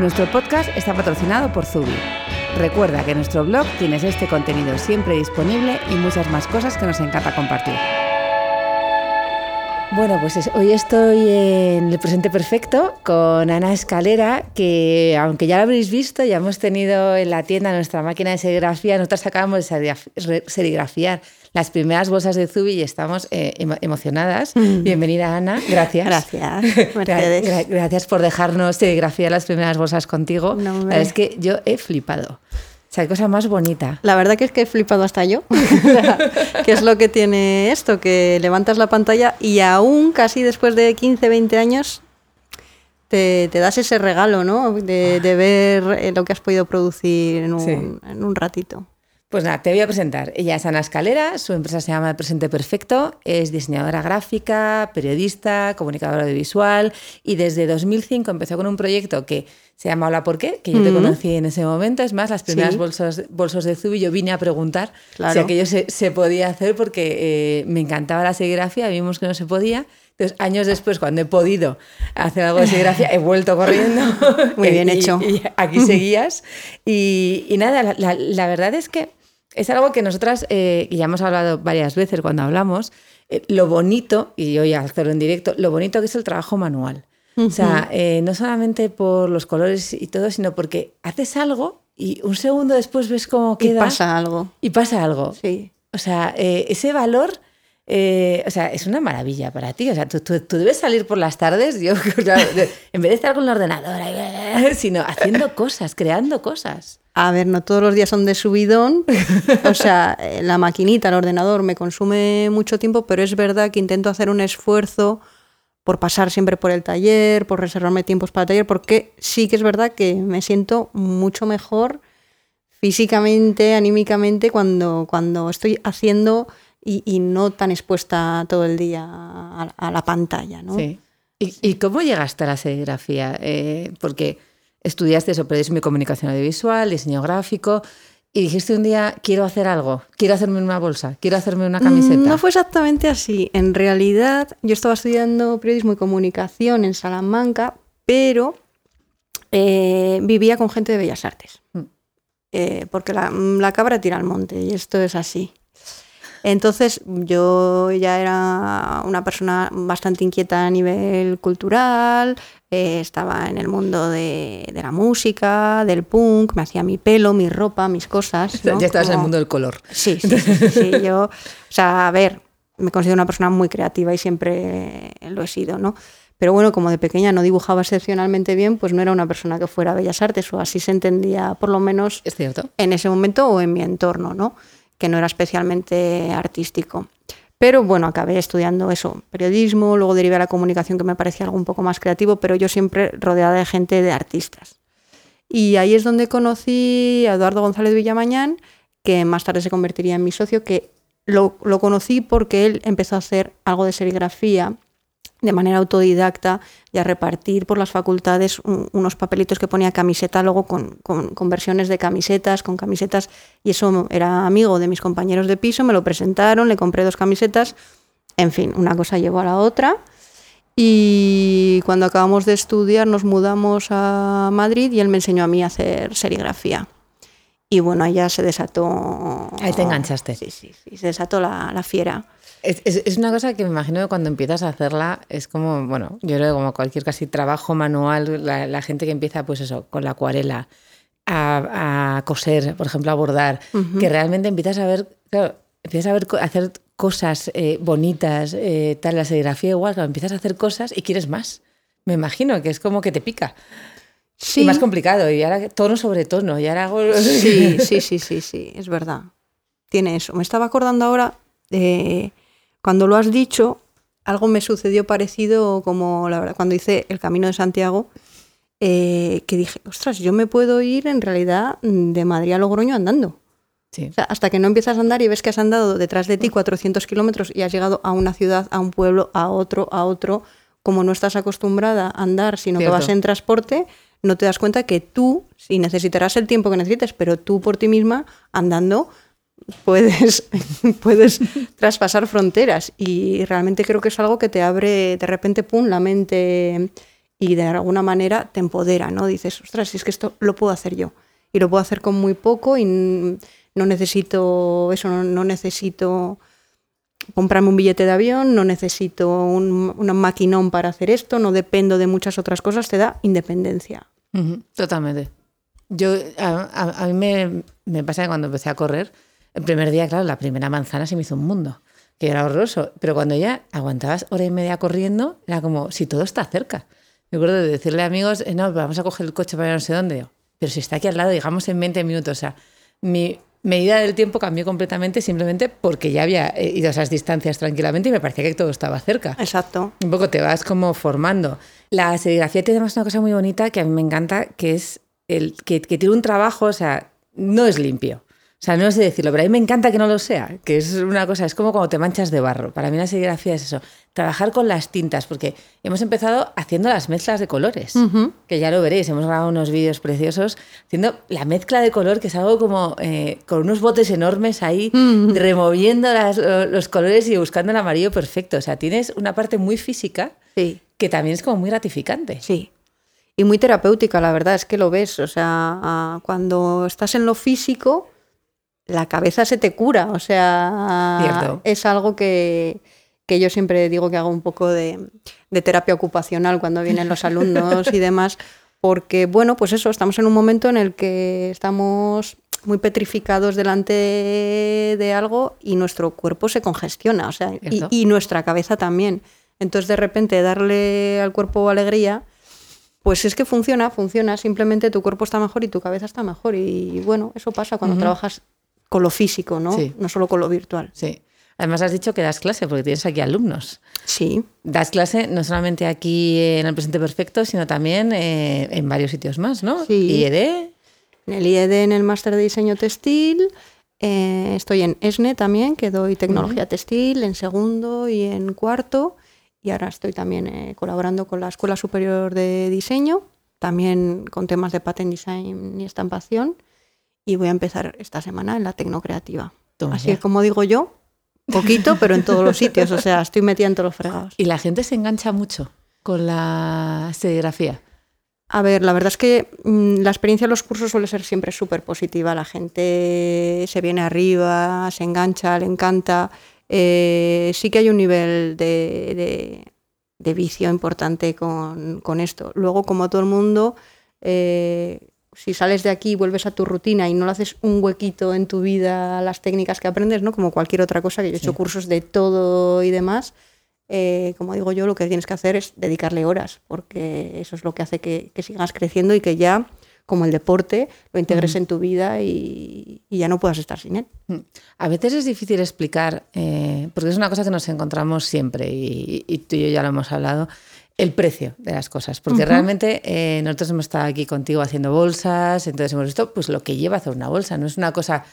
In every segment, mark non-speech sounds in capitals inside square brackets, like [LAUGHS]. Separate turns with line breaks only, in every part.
Nuestro podcast está patrocinado por Zubi. Recuerda que en nuestro blog tienes este contenido siempre disponible y muchas más cosas que nos encanta compartir. Bueno, pues es- hoy estoy en el presente perfecto con Ana Escalera, que aunque ya lo habréis visto, ya hemos tenido en la tienda nuestra máquina de serigrafía, nosotros acabamos de serigrafiar las primeras bolsas de Zubi y estamos eh, emo- emocionadas. Bienvenida Ana, gracias.
Gracias, [LAUGHS]
Gra-
Mercedes.
gra- gracias por dejarnos serigrafiar las primeras bolsas contigo.
No,
La
hombre.
verdad es que yo he flipado. O sea, qué cosa más bonita.
La verdad que es que he flipado hasta yo. [LAUGHS] que es lo que tiene esto? Que levantas la pantalla y aún casi después de 15, 20 años te, te das ese regalo, ¿no? De, de ver eh, lo que has podido producir en un,
Sí.
en un ratito.
Pues nada, te voy a presentar. Ella es Ana Escalera, su empresa se llama Presente Perfecto, es diseñadora gráfica, periodista, comunicadora audiovisual y desde 2005 empezó con un proyecto que se llama Hola ¿Por qué? que yo te
Ujú.
conocí en ese momento. Es más, las primeras
Sí.
bolsos, bolsos de Zubi yo vine a preguntar
Claro.
si aquello se, se podía hacer porque eh, me encantaba la serigrafía, vimos que no se podía. Entonces, años después, cuando he podido hacer algo de serigrafía, he vuelto corriendo. [LAUGHS]
Muy bien [LAUGHS]
Y-
hecho.
y aquí seguías. Y, y nada, la, la- la verdad es que es algo que nosotras, eh, y ya hemos hablado varias veces cuando hablamos, eh, lo bonito, y yo ya hacerlo en directo, lo bonito que es el trabajo manual. O sea, eh, no solamente por los colores y todo, sino porque haces algo y un segundo después ves cómo
Y
queda.
pasa algo.
Y pasa algo.
Sí.
O sea, ese valor, eh, o sea, es una maravilla para ti. O sea, tú, debes salir por las tardes, yo, [LAUGHS] en vez de estar con el ordenador, [LAUGHS] sino haciendo cosas, creando cosas.
A ver, no todos los días son de subidón. O sea, eh, la maquinita, el ordenador me consume mucho tiempo, pero es verdad que intento hacer un esfuerzo por pasar siempre por el taller, por reservarme tiempos para el taller, porque sí que es verdad que me siento mucho mejor físicamente, anímicamente, cuando, cuando estoy haciendo y, y no tan expuesta todo el día a, a la pantalla. ¿no?
Sí. ¿Y, y cómo llegaste a la serigrafía? Eh, porque estudiaste eso, periodismo y comunicación audiovisual, diseño gráfico, y dijiste un día, quiero hacer algo, quiero hacerme una bolsa, quiero hacerme una camiseta.
No fue exactamente así. En realidad, yo estaba estudiando periodismo y comunicación en Salamanca, pero eh, vivía con gente de Bellas Artes.
Mm.
Eh, porque la, la cabra tira al monte y esto es así. Entonces yo ya era una persona bastante inquieta a nivel cultural, eh, estaba en el mundo de, de la música, del punk, me hacía mi pelo, mi ropa, mis cosas. ¿no?
Ya estabas en el mundo del color.
Sí, sí, sí, sí, sí, Yo, o sea, a ver, me considero una persona muy creativa y siempre lo he sido, ¿no? Pero bueno, como de pequeña no dibujaba excepcionalmente bien, pues no era una persona que fuera a Bellas Artes, o así se entendía, por lo menos
Es cierto.
en ese momento o en mi entorno, ¿no? Que no era especialmente artístico. Pero bueno, acabé estudiando eso, periodismo, luego derivé a la comunicación, que me parecía algo un poco más creativo, pero yo siempre rodeada de gente de artistas. Y ahí es donde conocí a Eduardo González Villamañán, que más tarde se convertiría en mi socio, que lo, lo conocí porque él empezó a hacer algo de serigrafía de manera autodidacta y a repartir por las facultades un- unos papelitos que ponía camiseta luego con, con- con versiones de camisetas, con camisetas, y eso era amigo de mis compañeros de piso, me lo presentaron, le compré dos camisetas, en fin, una cosa llevó a la otra. Y cuando acabamos de estudiar nos mudamos a Madrid y él me enseñó a mí a hacer serigrafía. Y bueno, ahí ya se desató...
Ahí te enganchaste.
Sí, sí, sí, se desató la, la fiera.
Es, es- es una cosa que me imagino que cuando empiezas a hacerla es como, bueno, yo creo que como cualquier casi trabajo manual, la, la gente que empieza pues eso, con la acuarela, a, a coser, por ejemplo, a bordar, que realmente empiezas a ver, claro, empiezas a ver, a hacer cosas eh, bonitas, eh, tal, la serigrafía igual, claro, empiezas a hacer cosas y quieres más. Me imagino que es como que te pica.
Sí,
Y más complicado, y ahora tono sobre tono, y ahora hago...
Sí, sí, sí, sí, sí, es verdad. Tiene eso. Me estaba acordando ahora, de cuando lo has dicho, algo me sucedió parecido como la verdad, cuando hice el Camino de Santiago eh, que dije, ostras, yo me puedo ir en realidad de Madrid a Logroño andando.
Sí.
hasta que no empiezas a andar y ves que has andado detrás de ti 400 kilómetros y has llegado a una ciudad, a un pueblo, a otro, a otro, como no estás acostumbrada a andar, sino que vas en transporte, no te das cuenta que tú, si necesitarás el tiempo que necesites, pero tú por ti misma, andando, puedes, [LAUGHS] puedes traspasar fronteras. Y realmente creo que es algo que te abre de repente, pum, la mente y de alguna manera te empodera, ¿no? Dices, ostras, si es que esto lo puedo hacer yo. Y lo puedo hacer con muy poco y no necesito eso, no, necesito comprarme un billete de avión, no necesito un, maquinón para hacer esto, no dependo de muchas otras cosas, te da independencia.
totalmente. Yo, a, mí me, me, pasa que cuando empecé a correr, el primer día, claro, la primera manzana se me hizo un mundo, que era horroroso, pero cuando ya aguantabas hora y media corriendo, era como si todo está cerca. Me acuerdo de decirle a amigos, eh, no, vamos a coger el coche para no sé dónde. Pero si está aquí al lado, digamos en 20 minutos. O sea, mi, medida del tiempo cambió completamente simplemente porque ya había eh, ido a esas distancias tranquilamente y me parecía que todo estaba cerca.
Exacto.
Un poco te vas como formando. La serigrafía tiene además una cosa muy bonita que a mí me encanta, que es el que, que tiene un trabajo, o sea, no es limpio. O sea, no sé decirlo, pero a mí me encanta que no lo sea, que es una cosa, es como cuando te manchas de barro. Para mí la serigrafía es eso, trabajar con las tintas, porque hemos empezado haciendo las mezclas de colores, que ya lo veréis, hemos grabado unos vídeos preciosos haciendo la mezcla de color, que es algo como eh, con unos botes enormes ahí, removiendo los colores y buscando el amarillo perfecto. O sea, tienes una parte muy física que también es como muy gratificante.
Sí. Y muy terapéutica, la verdad, es que lo ves. O sea, cuando estás en lo físico la cabeza se te cura. O sea, es algo que, yo siempre digo que hago un poco de, terapia ocupacional cuando vienen los alumnos y demás, porque, bueno, pues eso, estamos en un momento en el que estamos muy petrificados delante de algo y nuestro cuerpo se congestiona, o sea, y, nuestra cabeza también. Entonces, de repente, darle al cuerpo alegría, pues es que funciona, funciona, simplemente tu cuerpo está mejor y tu cabeza está mejor. Y bueno, eso pasa cuando trabajas con lo físico, ¿no? No solo con lo virtual.
Sí. Además has dicho que das clase porque tienes aquí alumnos.
Sí.
Das clase no solamente aquí en el Presente Perfecto, sino también eh, en varios sitios más, ¿no?
Sí.
IED.
En el IED, en el Máster de Diseño Textil. Eh, estoy en ESNE también, que doy tecnología textil en segundo y en cuarto. Y ahora estoy también eh, colaborando con la Escuela Superior de Diseño, también con temas de patent design y estampación y voy a empezar esta semana en la tecnocreativa. Así es como digo yo, poquito, pero en todos los sitios, o sea, estoy metida en todos los fregados.
¿Y la gente se engancha mucho con la serigrafía?
A ver, la verdad es que mm, la experiencia de los cursos suele ser siempre súper positiva. La gente se viene arriba, se engancha, le encanta. Eh, sí que hay un nivel de, vicio importante con, con, esto. Luego, como todo el mundo, eh, si sales de aquí y vuelves a tu rutina y no le haces un huequito en tu vida a las técnicas que aprendes, ¿no? Como cualquier otra cosa, que yo he hecho cursos de todo y demás, eh, como digo yo, lo que tienes que hacer es dedicarle horas, porque eso es lo que hace que, sigas creciendo y que ya, como el deporte, lo integres en tu vida y, ya no puedas estar sin él. Mm.
A veces es difícil explicar, eh, porque es una cosa que nos encontramos siempre y, y tú y yo ya lo hemos hablado el precio de las cosas, porque realmente eh, nosotros hemos estado aquí contigo haciendo bolsas, entonces hemos visto pues lo que lleva hacer una bolsa, no es una cosa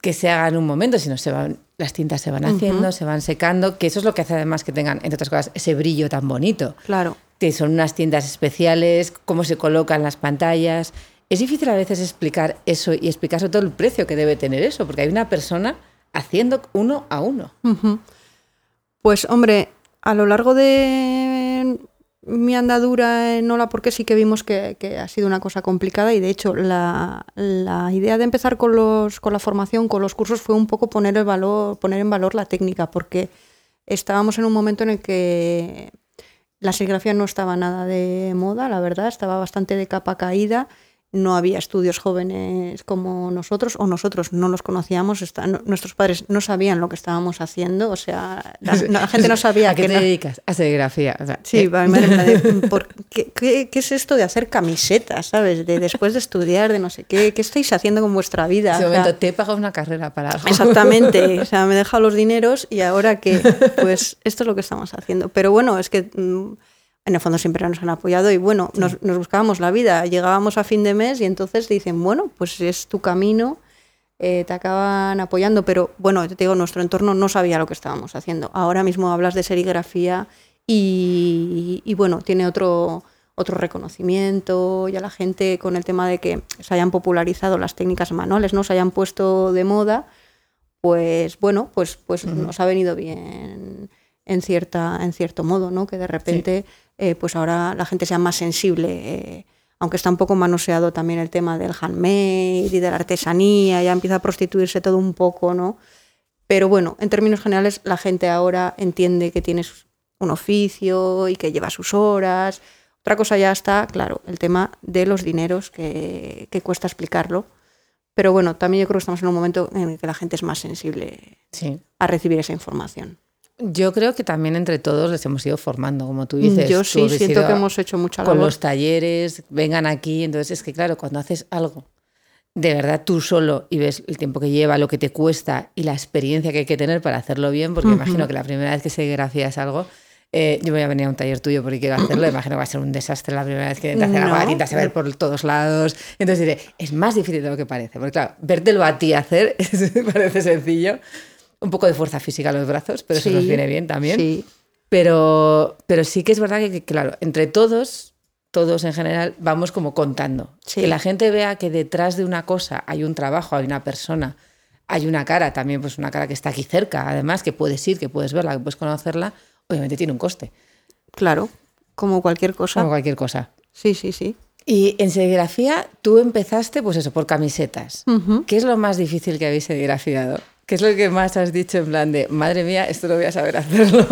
que se haga en un momento, sino se van, las tintas se van haciendo, se van secando, que eso es lo que hace además que tengan, entre otras cosas, ese brillo tan bonito.
Claro.
Que son unas tintas especiales, cómo se colocan las pantallas. Es difícil a veces explicar eso y explicar sobre todo el precio que debe tener eso, porque hay una persona haciendo uno a uno.
Pues hombre, a lo largo de mi andadura en Ola, porque sí que vimos que, ha sido una cosa complicada y de hecho la, idea de empezar con, los, con la formación, con los cursos, fue un poco poner, el valor, poner en valor la técnica, porque estábamos en un momento en el que la serigrafía no estaba nada de moda, la verdad, estaba bastante de capa caída no había estudios jóvenes como nosotros, o nosotros no los conocíamos, nuestros padres no sabían lo que estábamos haciendo, o sea, la, gente no sabía
¿A qué te dedicas? A serigrafía.
sí, eh. [LAUGHS] ¿qué, es esto de hacer camisetas, sabes? De después de estudiar, de no sé qué, ¿qué estáis haciendo con vuestra vida?
En momento te he pagado una carrera para algo.
Exactamente, o sea, me he dejado los [LAUGHS] dineros y ahora que, pues, esto es lo que estamos haciendo. Pero bueno, es que... En el fondo siempre nos han apoyado y bueno, nos, buscábamos la vida. Llegábamos a fin de mes y entonces dicen, bueno, pues es tu camino, eh, te acaban apoyando, pero bueno, te digo, nuestro entorno no sabía lo que estábamos haciendo. Ahora mismo hablas de serigrafía y, y bueno, tiene otro, otro reconocimiento, ya la gente con el tema de que se hayan popularizado las técnicas manuales, no se hayan puesto de moda, pues bueno, pues, pues nos ha venido bien en, cierta, en cierto modo, ¿no? Que de repente, eh, pues ahora la gente sea más sensible, eh, aunque está un poco manoseado también el tema del handmade y de la artesanía, ya empieza a prostituirse todo un poco, ¿no? Pero bueno, en términos generales, la gente ahora entiende que tienes un oficio y que lleva sus horas, otra cosa ya está, claro, el tema de los dineros que, cuesta explicarlo. Pero bueno, también yo creo que estamos en un momento en el que la gente es más sensible a recibir esa información.
Yo creo que también entre todos les hemos ido formando, como tú dices.
Yo sí, siento que hemos hecho mucha
labor. Con los talleres, vengan aquí. Entonces es que, claro, cuando haces algo de verdad tú solo y ves el tiempo que lleva, lo que te cuesta y la experiencia que hay que tener para hacerlo bien, porque imagino que la primera vez que se grafías algo eh, yo voy a venir a un taller tuyo porque quiero hacerlo. Imagino que va a ser un desastre la primera vez que intentas hacer agua tinta, se ver por todos lados. Entonces diré, es más difícil de lo que parece. Porque claro, vértelo a ti hacer [LAUGHS] parece sencillo. Un poco de fuerza física a los brazos, pero eso nos viene bien también. Sí. Pero, pero sí que es verdad que, claro, entre todos, todos en general, vamos como contando. Que la gente vea que detrás de una cosa hay un trabajo, hay una persona, hay una cara también, pues una cara que está aquí cerca, además, que puedes ir, que puedes verla, que puedes conocerla obviamente tiene un coste.
Claro, como cualquier cosa.
Como cualquier cosa.
Sí, sí, sí.
Y en serigrafía tú empezaste, pues eso, por camisetas. ¿Qué es lo más difícil que habéis serigrafiado? ¿Qué es lo que más has dicho en plan de, madre mía, esto lo voy a saber hacerlo?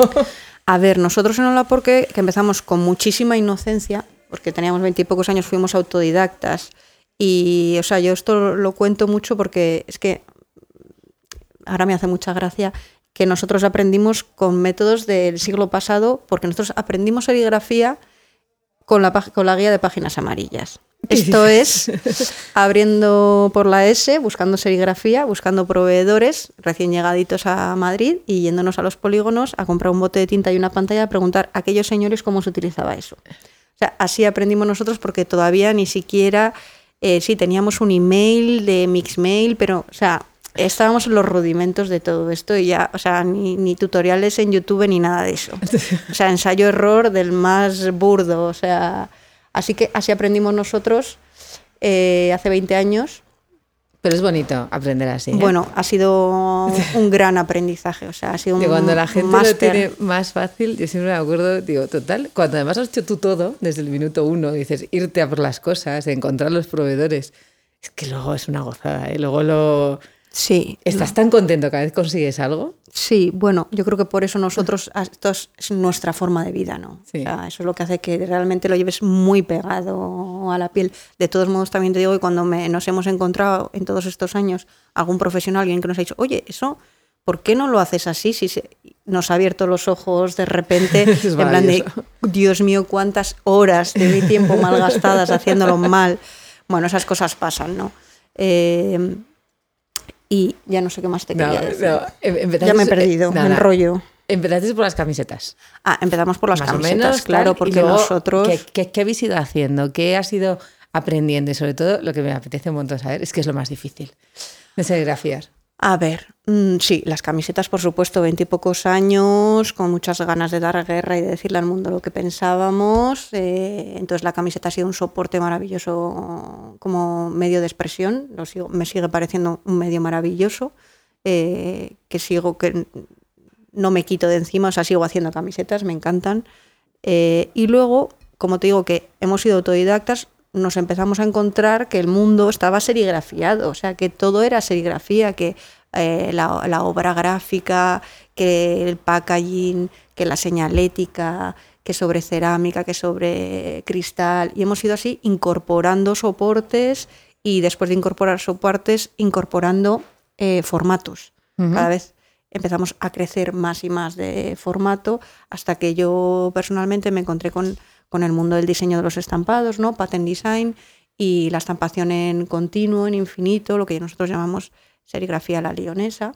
A ver, nosotros en Hola Porque, que empezamos con muchísima inocencia, porque teníamos veintipocos años, fuimos autodidactas. Y, o sea, yo esto lo cuento mucho porque es que ahora me hace mucha gracia que nosotros aprendimos con métodos del siglo pasado, porque nosotros aprendimos serigrafía con la, con la guía de páginas amarillas. [LAUGHS] Esto es [LAUGHS] abriendo por la S, buscando serigrafía, buscando proveedores recién llegaditos a Madrid y yéndonos a los polígonos a comprar un bote de tinta y una pantalla a preguntar a aquellos señores cómo se utilizaba eso. O sea, así aprendimos nosotros porque todavía ni siquiera, eh, sí, teníamos un email de Mixmail, pero, o sea, estábamos en los rudimentos de todo esto y ya, o sea, ni, tutoriales en YouTube ni nada de eso. [LAUGHS] O sea, ensayo-error del más burdo, o sea, así que así aprendimos nosotros eh, hace 20 años.
Pero es bonito aprender así. ¿eh?
Bueno, ha sido [LAUGHS] un gran aprendizaje, o sea, ha sido un
Cuando la gente lo tiene más fácil, yo siempre me acuerdo, digo, total, cuando además has hecho tú todo, desde el minuto uno, dices, irte a por las cosas, encontrar los proveedores, es que luego es una gozada, ¿eh? Luego lo
Sí.
¿Estás tan contento cada vez consigues algo?
Sí, bueno, yo creo que por eso nosotros, esto es nuestra forma de vida, ¿no? eso es lo que hace que realmente lo lleves muy pegado a la piel. De todos modos, también te digo que cuando nos hemos encontrado en todos estos años algún profesional, alguien que nos ha dicho, oye, eso, ¿por qué no lo haces así? Si nos ha abierto los ojos de repente, [LAUGHS] en plan de, Dios mío, cuántas horas de mi tiempo malgastadas haciéndolo mal. Bueno, esas cosas pasan, ¿no? Eh, y ya no sé qué más te quería decir. Em, ya me he perdido, me enrollo.
Empezaste por las camisetas.
Ah, empezamos por las camisetas, claro, porque nosotros...
¿qué, ¿qué, habéis ido haciendo? ¿Qué has ido aprendiendo? Y sobre todo, lo que me apetece un montón saber es qué es lo más difícil de serigrafiar.
A ver, mm, sí, las camisetas, por supuesto, veintipocos años, con muchas ganas de dar guerra y de decirle al mundo lo que pensábamos. Eh, entonces la camiseta ha sido un soporte maravilloso como medio de expresión. Lo me sigue pareciendo un medio maravilloso, eh, que sigo, que no me quito de encima, o sea, sigo haciendo camisetas, me encantan. Eh, y luego, como te digo, que hemos sido autodidactas, nos empezamos a encontrar que el mundo estaba serigrafiado, o sea, que todo era serigrafía, que eh, la, obra gráfica, que el packaging, que la señalética, que sobre cerámica, que sobre cristal, y hemos ido así incorporando soportes y después de incorporar soportes, incorporando eh, formatos. Cada vez empezamos a crecer más y más de formato hasta que yo personalmente me encontré con con el mundo del diseño de los estampados, ¿no? Pattern design y la estampación en continuo, en infinito, lo que nosotros llamamos serigrafía la leonesa.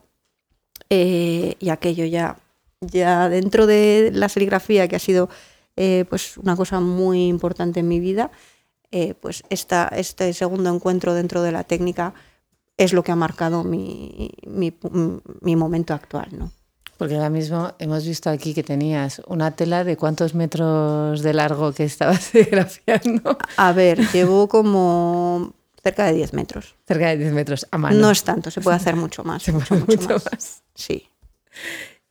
Eh, y aquello ya, ya dentro de la serigrafía que ha sido eh, pues una cosa muy importante en mi vida, eh, pues esta, este segundo encuentro dentro de la técnica es lo que ha marcado mi, mi, mi momento actual. ¿no?
Porque ahora mismo hemos visto aquí que tenías una tela de cuántos metros de largo que estabas [LAUGHS] serigrafiando.
A ver, llevo como cerca de 10 metros.
Cerca de 10 metros a mano.
No es tanto, se puede hacer mucho más. [LAUGHS]
Se puede hacer mucho, más.
Sí.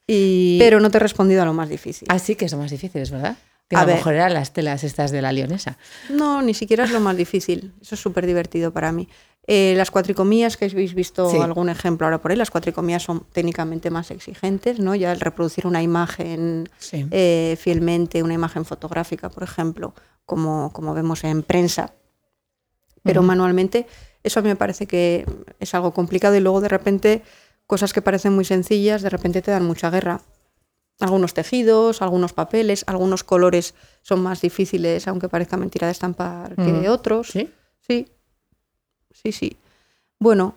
Pero no te he respondido a lo más difícil.
Ah, sí, que es lo más difícil, es verdad. Que a, lo mejor eran las telas estas de la leonesa.
No, ni siquiera es lo más difícil. Eso es súper divertido para mí. Eh, las cuatricomías, que habéis visto algún ejemplo ahora por ahí, las cuatricomías son técnicamente más exigentes, ¿no? Ya el reproducir una imagen eh, fielmente, una imagen fotográfica, por ejemplo, como, como vemos en prensa, pero manualmente, eso a mí me parece que es algo complicado y luego de repente cosas que parecen muy sencillas, de repente te dan mucha guerra. Algunos tejidos, algunos papeles, algunos colores son más difíciles, aunque parezca mentira de estampar, que otros.
Sí.
Sí, sí, sí. Bueno,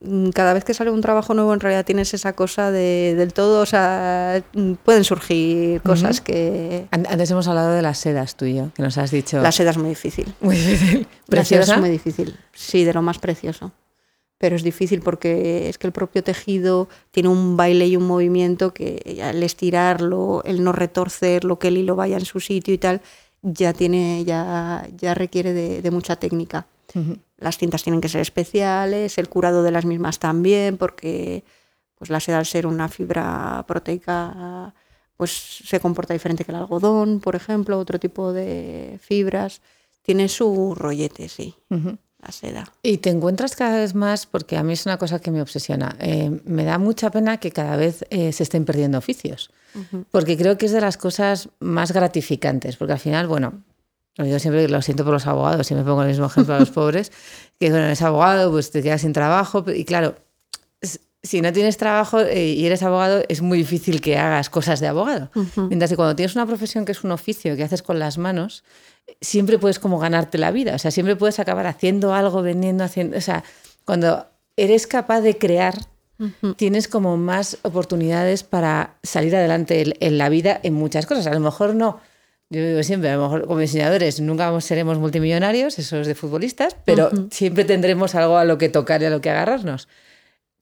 mm, cada vez que sale un trabajo nuevo en realidad tienes esa cosa de, del todo, o sea, mm, pueden surgir cosas que...
Antes hemos hablado de las sedas tú y yo, que nos has dicho...
La seda es muy difícil. [LAUGHS]
Muy difícil.
La seda es muy difícil, sí, de lo más precioso. Pero es difícil porque es que el propio tejido tiene un baile y un movimiento que el estirarlo, el no retorcerlo, que el hilo vaya en su sitio y tal, ya tiene, ya, ya requiere de, mucha técnica. Las cintas tienen que ser especiales, el curado de las mismas también, porque pues la seda al ser una fibra proteica pues se comporta diferente que el algodón, por ejemplo, otro tipo de fibras. Tiene su rollete, sí, la seda.
Y te encuentras cada vez más, porque a mí es una cosa que me obsesiona, eh, me da mucha pena que cada vez eh, se estén perdiendo oficios, porque creo que es de las cosas más gratificantes, porque al final, bueno, yo siempre lo siento por los abogados, siempre pongo el mismo ejemplo a los [LAUGHS] pobres, que bueno, eres abogado, pues te quedas sin trabajo y claro, si no tienes trabajo eh, y eres abogado, es muy difícil que hagas cosas de abogado. Mientras que cuando tienes una profesión que es un oficio que haces con las manos, siempre puedes como ganarte la vida, o sea, siempre puedes acabar haciendo algo, vendiendo, haciendo, o sea, cuando eres capaz de crear, tienes como más oportunidades para salir adelante en la vida en muchas cosas. A lo mejor no yo digo siempre, a lo mejor como diseñadores nunca seremos multimillonarios, eso es de futbolistas, pero siempre tendremos algo a lo que tocar y a lo que agarrarnos.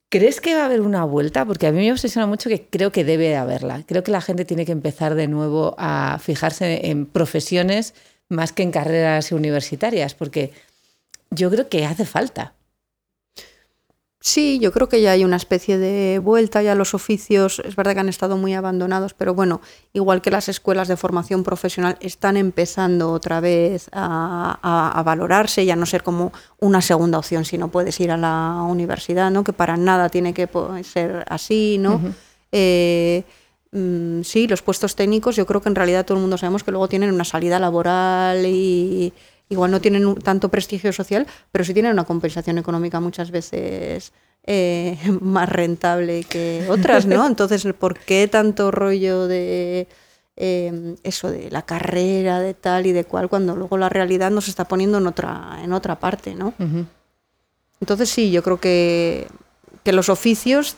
¿Crees que va a haber una vuelta? Porque a mí me obsesiona mucho que creo que debe haberla. Creo que la gente tiene que empezar de nuevo a fijarse en profesiones más que en carreras universitarias, porque yo creo que hace falta.
Sí, yo creo que ya hay una especie de vuelta ya los oficios, es verdad que han estado muy abandonados, pero bueno, igual que las escuelas de formación profesional están empezando otra vez a, valorarse y a no ser como una segunda opción si no puedes ir a la universidad, ¿no? que para nada tiene que ser así, ¿no? Eh, mm, sí, los puestos técnicos, yo creo que en realidad todo el mundo sabemos que luego tienen una salida laboral y igual no tienen tanto prestigio social, pero sí tienen una compensación económica muchas veces eh, [LAUGHS] más rentable que otras, ¿no? Entonces, ¿por qué tanto rollo de em, eso, de la carrera, de tal y de cual, cuando luego la realidad nos está poniendo en otra, en otra parte, ¿no? Entonces sí, yo creo que, que los oficios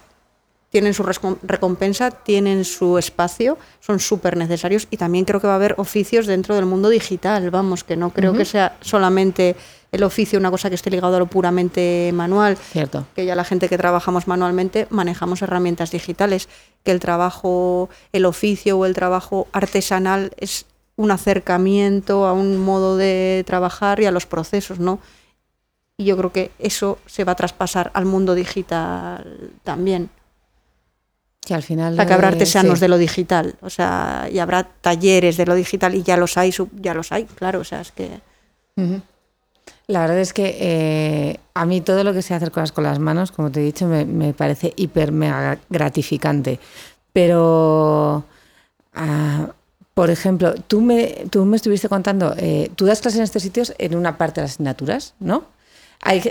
tienen su recompensa, tienen su espacio, son súper necesarios y también creo que va a haber oficios dentro del mundo digital, vamos, que no creo que sea solamente el oficio una cosa que esté ligado a lo puramente manual,
Cierto.
que ya la gente que trabajamos manualmente manejamos herramientas digitales, que el trabajo, el oficio o el trabajo artesanal es un acercamiento a un modo de trabajar y a los procesos, ¿no? Y yo creo que eso se va a traspasar al mundo digital también.
Que al final.
O sea, que habrá artesanos de lo digital, o sea, y habrá talleres de lo digital y ya los hay, ya los hay, claro, o sea, es que.
La verdad es que eh, a mí todo lo que sea hacer cosas con las manos, como te he dicho, me, parece hiper mega gratificante. Pero, ah, por ejemplo, tú me, tú me estuviste contando, eh, tú das clases en estos sitios en una parte de las asignaturas, ¿no? Hay,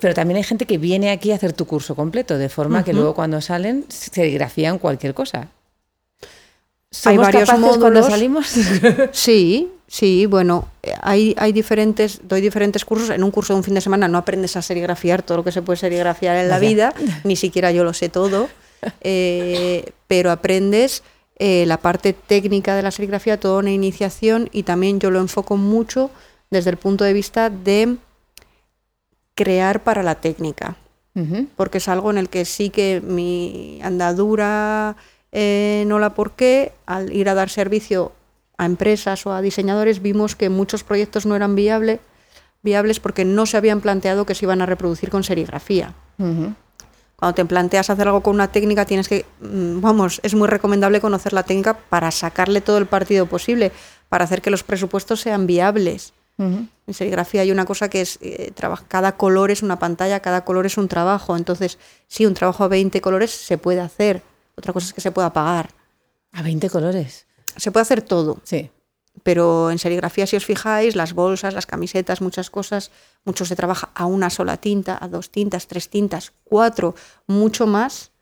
pero también hay gente que viene aquí a hacer tu curso completo, de forma que luego cuando salen serigrafían cualquier cosa.
hay varios módulos cuando salimos. [LAUGHS] [LAUGHS] sí, sí, bueno, hay, hay diferentes, doy diferentes cursos. En un curso de un fin de semana no aprendes a serigrafiar todo lo que se puede serigrafiar en la vida, ni siquiera yo lo sé todo, [LAUGHS] eh, pero aprendes eh, la parte técnica de la serigrafía, toda una iniciación y también yo lo enfoco mucho desde el punto de vista de crear para la técnica, porque es algo en el que sí que mi andadura eh, no la por qué, al ir a dar servicio a empresas o a diseñadores, vimos que muchos proyectos no eran viables viables porque no se habían planteado que se iban a reproducir con serigrafía. Cuando te planteas hacer algo con una técnica, tienes que, mm, vamos, es muy recomendable conocer la técnica para sacarle todo el partido posible, para hacer que los presupuestos sean viables. En serigrafía hay una cosa que es, eh, cada color es una pantalla, cada color es un trabajo. Entonces, sí, un trabajo a 20 colores se puede hacer. Otra cosa es que se pueda pagar.
¿A 20 colores?
Se puede hacer todo.
Sí
pero en serigrafía, si os fijáis, las bolsas, las camisetas, muchas cosas, mucho se trabaja a una sola tinta, a dos tintas, tres tintas, cuatro, mucho más,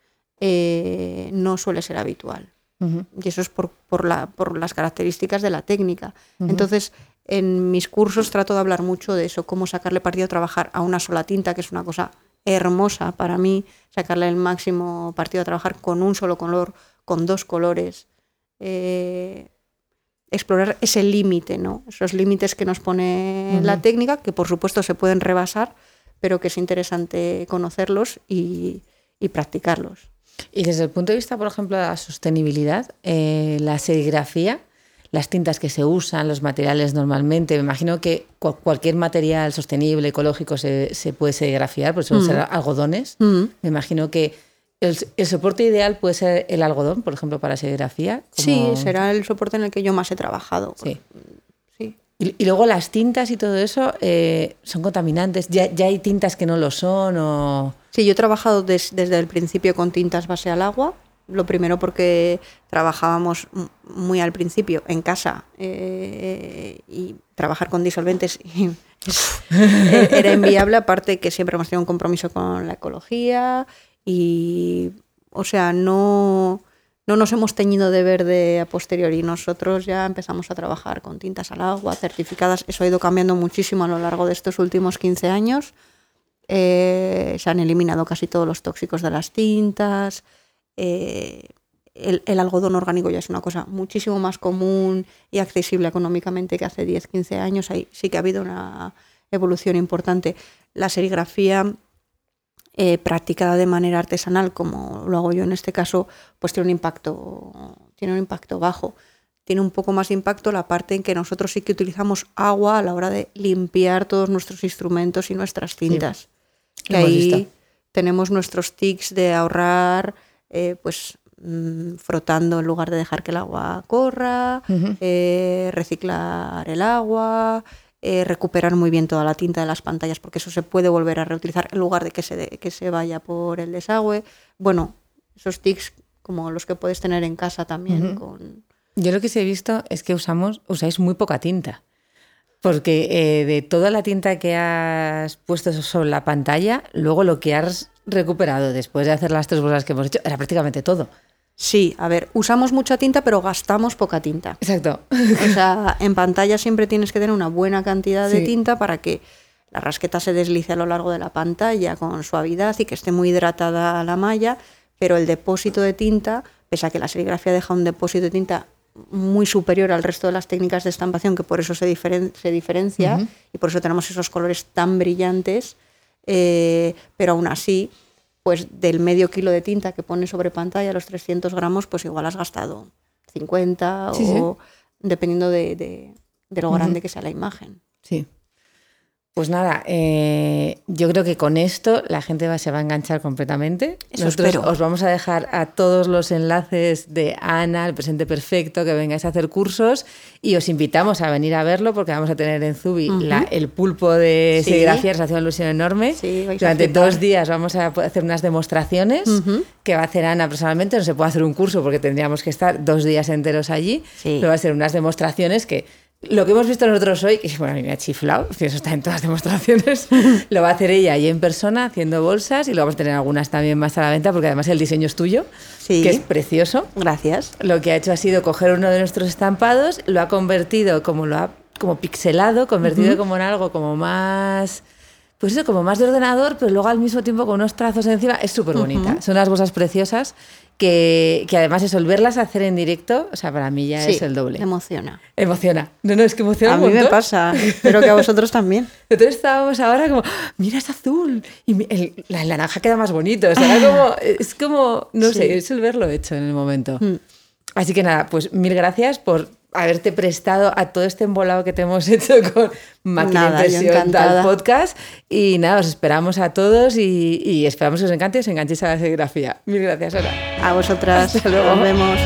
eh, no suele ser habitual. Y eso es por, la, por, las características de la técnica. Entonces, en mis cursos trato de hablar mucho de eso, cómo sacarle partido a trabajar a una sola tinta, que es una cosa hermosa para mí, sacarle el máximo partido a trabajar con un solo color, con dos colores. Eh, explorar ese límite, ¿no? Esos límites que nos pone la técnica, que por supuesto se pueden rebasar, pero que es interesante conocerlos y, practicarlos.
Y desde el punto de vista, por ejemplo, de la sostenibilidad, eh, la serigrafía, las tintas que se usan, los materiales normalmente, me imagino que cualquier material sostenible, ecológico, se, puede serigrafiar, pues suelen ser algodones. Me imagino que el, soporte ideal puede ser el algodón, por ejemplo, para serigrafía.
Sí, será el soporte en el que yo más he trabajado.
Sí. sí. Y, luego las tintas y todo eso eh, son contaminantes. ¿Ya, hay tintas que no lo son? O...
Sí, yo he trabajado desde el principio con tintas base al agua. Lo primero porque trabajábamos muy al principio en casa eh, y trabajar con disolventes [LAUGHS] era inviable, aparte que siempre hemos tenido un compromiso con la ecología y, o sea, no, no nos hemos teñido de verde a posteriori. Nosotros ya empezamos a trabajar con tintas al agua, certificadas. Eso ha ido cambiando muchísimo a lo largo de estos últimos 15 años. Eh, se han eliminado casi todos los tóxicos de las tintas. Eh, el, el, algodón orgánico ya es una cosa muchísimo más común y accesible económicamente que hace 10, 15 años. Ahí sí que ha habido una evolución importante. La serigrafía eh, practicada de manera artesanal, como lo hago yo en este caso, pues tiene un impacto, tiene un impacto bajo. Tiene un poco más de impacto la parte en que nosotros sí que utilizamos agua a la hora de limpiar todos nuestros instrumentos y nuestras cintas. ahí tenemos nuestros tics de ahorrar, eh, pues mm, frotando en lugar de dejar que el agua corra, eh, reciclar el agua, eh, recuperar muy bien toda la tinta de las pantallas, porque eso se puede volver a reutilizar en lugar de que se, que se vaya por el desagüe. Bueno, esos tics como los que puedes tener en casa también. con...
Yo lo que sí he visto es que usamos, usáis muy poca tinta. Porque eh, de toda la tinta que has puesto sobre la pantalla, luego lo que has recuperado después de hacer las tres bolsas que hemos hecho era prácticamente todo.
Sí, a ver, usamos mucha tinta, pero gastamos poca tinta.
Exacto.
O sea, en pantalla siempre tienes que tener una buena cantidad de tinta para que la rasqueta se deslice a lo largo de la pantalla con suavidad y que esté muy hidratada la malla, pero el depósito de tinta, pese a que la serigrafía deja un depósito de tinta muy superior al resto de las técnicas de estampación, que por eso se, se diferencia y por eso tenemos esos colores tan brillantes, eh, pero aún así pues del medio kilo de tinta que pone sobre pantalla, los 300 gramos, pues igual has gastado 50 o dependiendo de, lo grande que sea la imagen.
Sí. Pues nada, eh, yo creo que con esto la gente se va a enganchar completamente. Nosotros os vamos a dejar a todos los enlaces de Ana, el presente perfecto, que vengáis a hacer cursos y os invitamos a venir a verlo porque vamos a tener en Zubi el pulpo de sí. serigrafía, hace una ilusión enorme. Durante dos días vamos a hacer unas demostraciones que va a hacer Ana personalmente. No se puede hacer un curso porque tendríamos que estar dos días enteros allí, pero va a ser unas demostraciones que lo que hemos visto nosotros hoy, que bueno, a mí me ha chiflado, eso está en todas las demostraciones, [LAUGHS] lo va a hacer ella ahí en persona haciendo bolsas y lo vamos a tener algunas también más a la venta porque además el diseño es tuyo, que es precioso.
Gracias.
Lo que ha hecho ha sido coger uno de nuestros estampados, lo ha convertido como lo ha como pixelado, convertido como en algo como más pues eso, como más de ordenador, pero luego al mismo tiempo con unos trazos encima, es súper bonita. Son las bolsas preciosas que, que además eso, el verlas hacer en directo, o sea, para mí ya
Sí,
es el doble.
Emociona.
Emociona. No, no, es que emociona
A
un
mí me pasa, espero que a vosotros también. [LAUGHS]
Nosotros estábamos ahora como, mira, es azul. Y el, la naranja queda más bonito. O sea, como, [LAUGHS] es como, no
Sí.
sé, es el verlo hecho en el momento.
Mm.
Así que nada, pues mil gracias por haberte prestado a todo este embolado que te hemos [LAUGHS] hecho con máquina
Nada,
impresión tal podcast. Y nada, os esperamos a todos y, y esperamos que os encante y os enganchéis a la serigrafía. Mil gracias, Ana.
A vosotras,
Hasta luego.
nos vemos.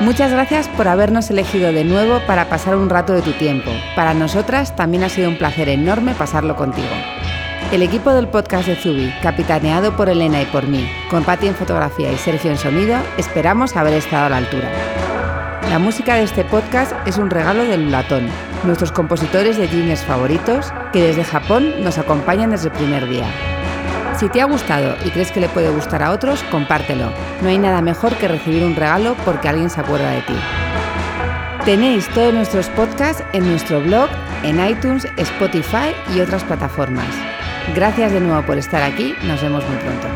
Muchas gracias por habernos elegido de nuevo para pasar un rato de tu tiempo. Para nosotras también ha sido un placer enorme pasarlo contigo. El equipo del podcast de Zubi, capitaneado por Elena y por mí, con Pati en fotografía y Sergio en sonido, esperamos haber estado a la altura. La música de este podcast es un regalo del Latón, nuestros compositores de jeans favoritos, que desde Japón nos acompañan desde el primer día. Si te ha gustado y crees que le puede gustar a otros, compártelo. No hay nada mejor que recibir un regalo porque alguien se acuerda de ti. Tenéis todos nuestros podcasts en nuestro blog, en iTunes, Spotify y otras plataformas. Gracias de nuevo por estar aquí. Nos vemos muy pronto.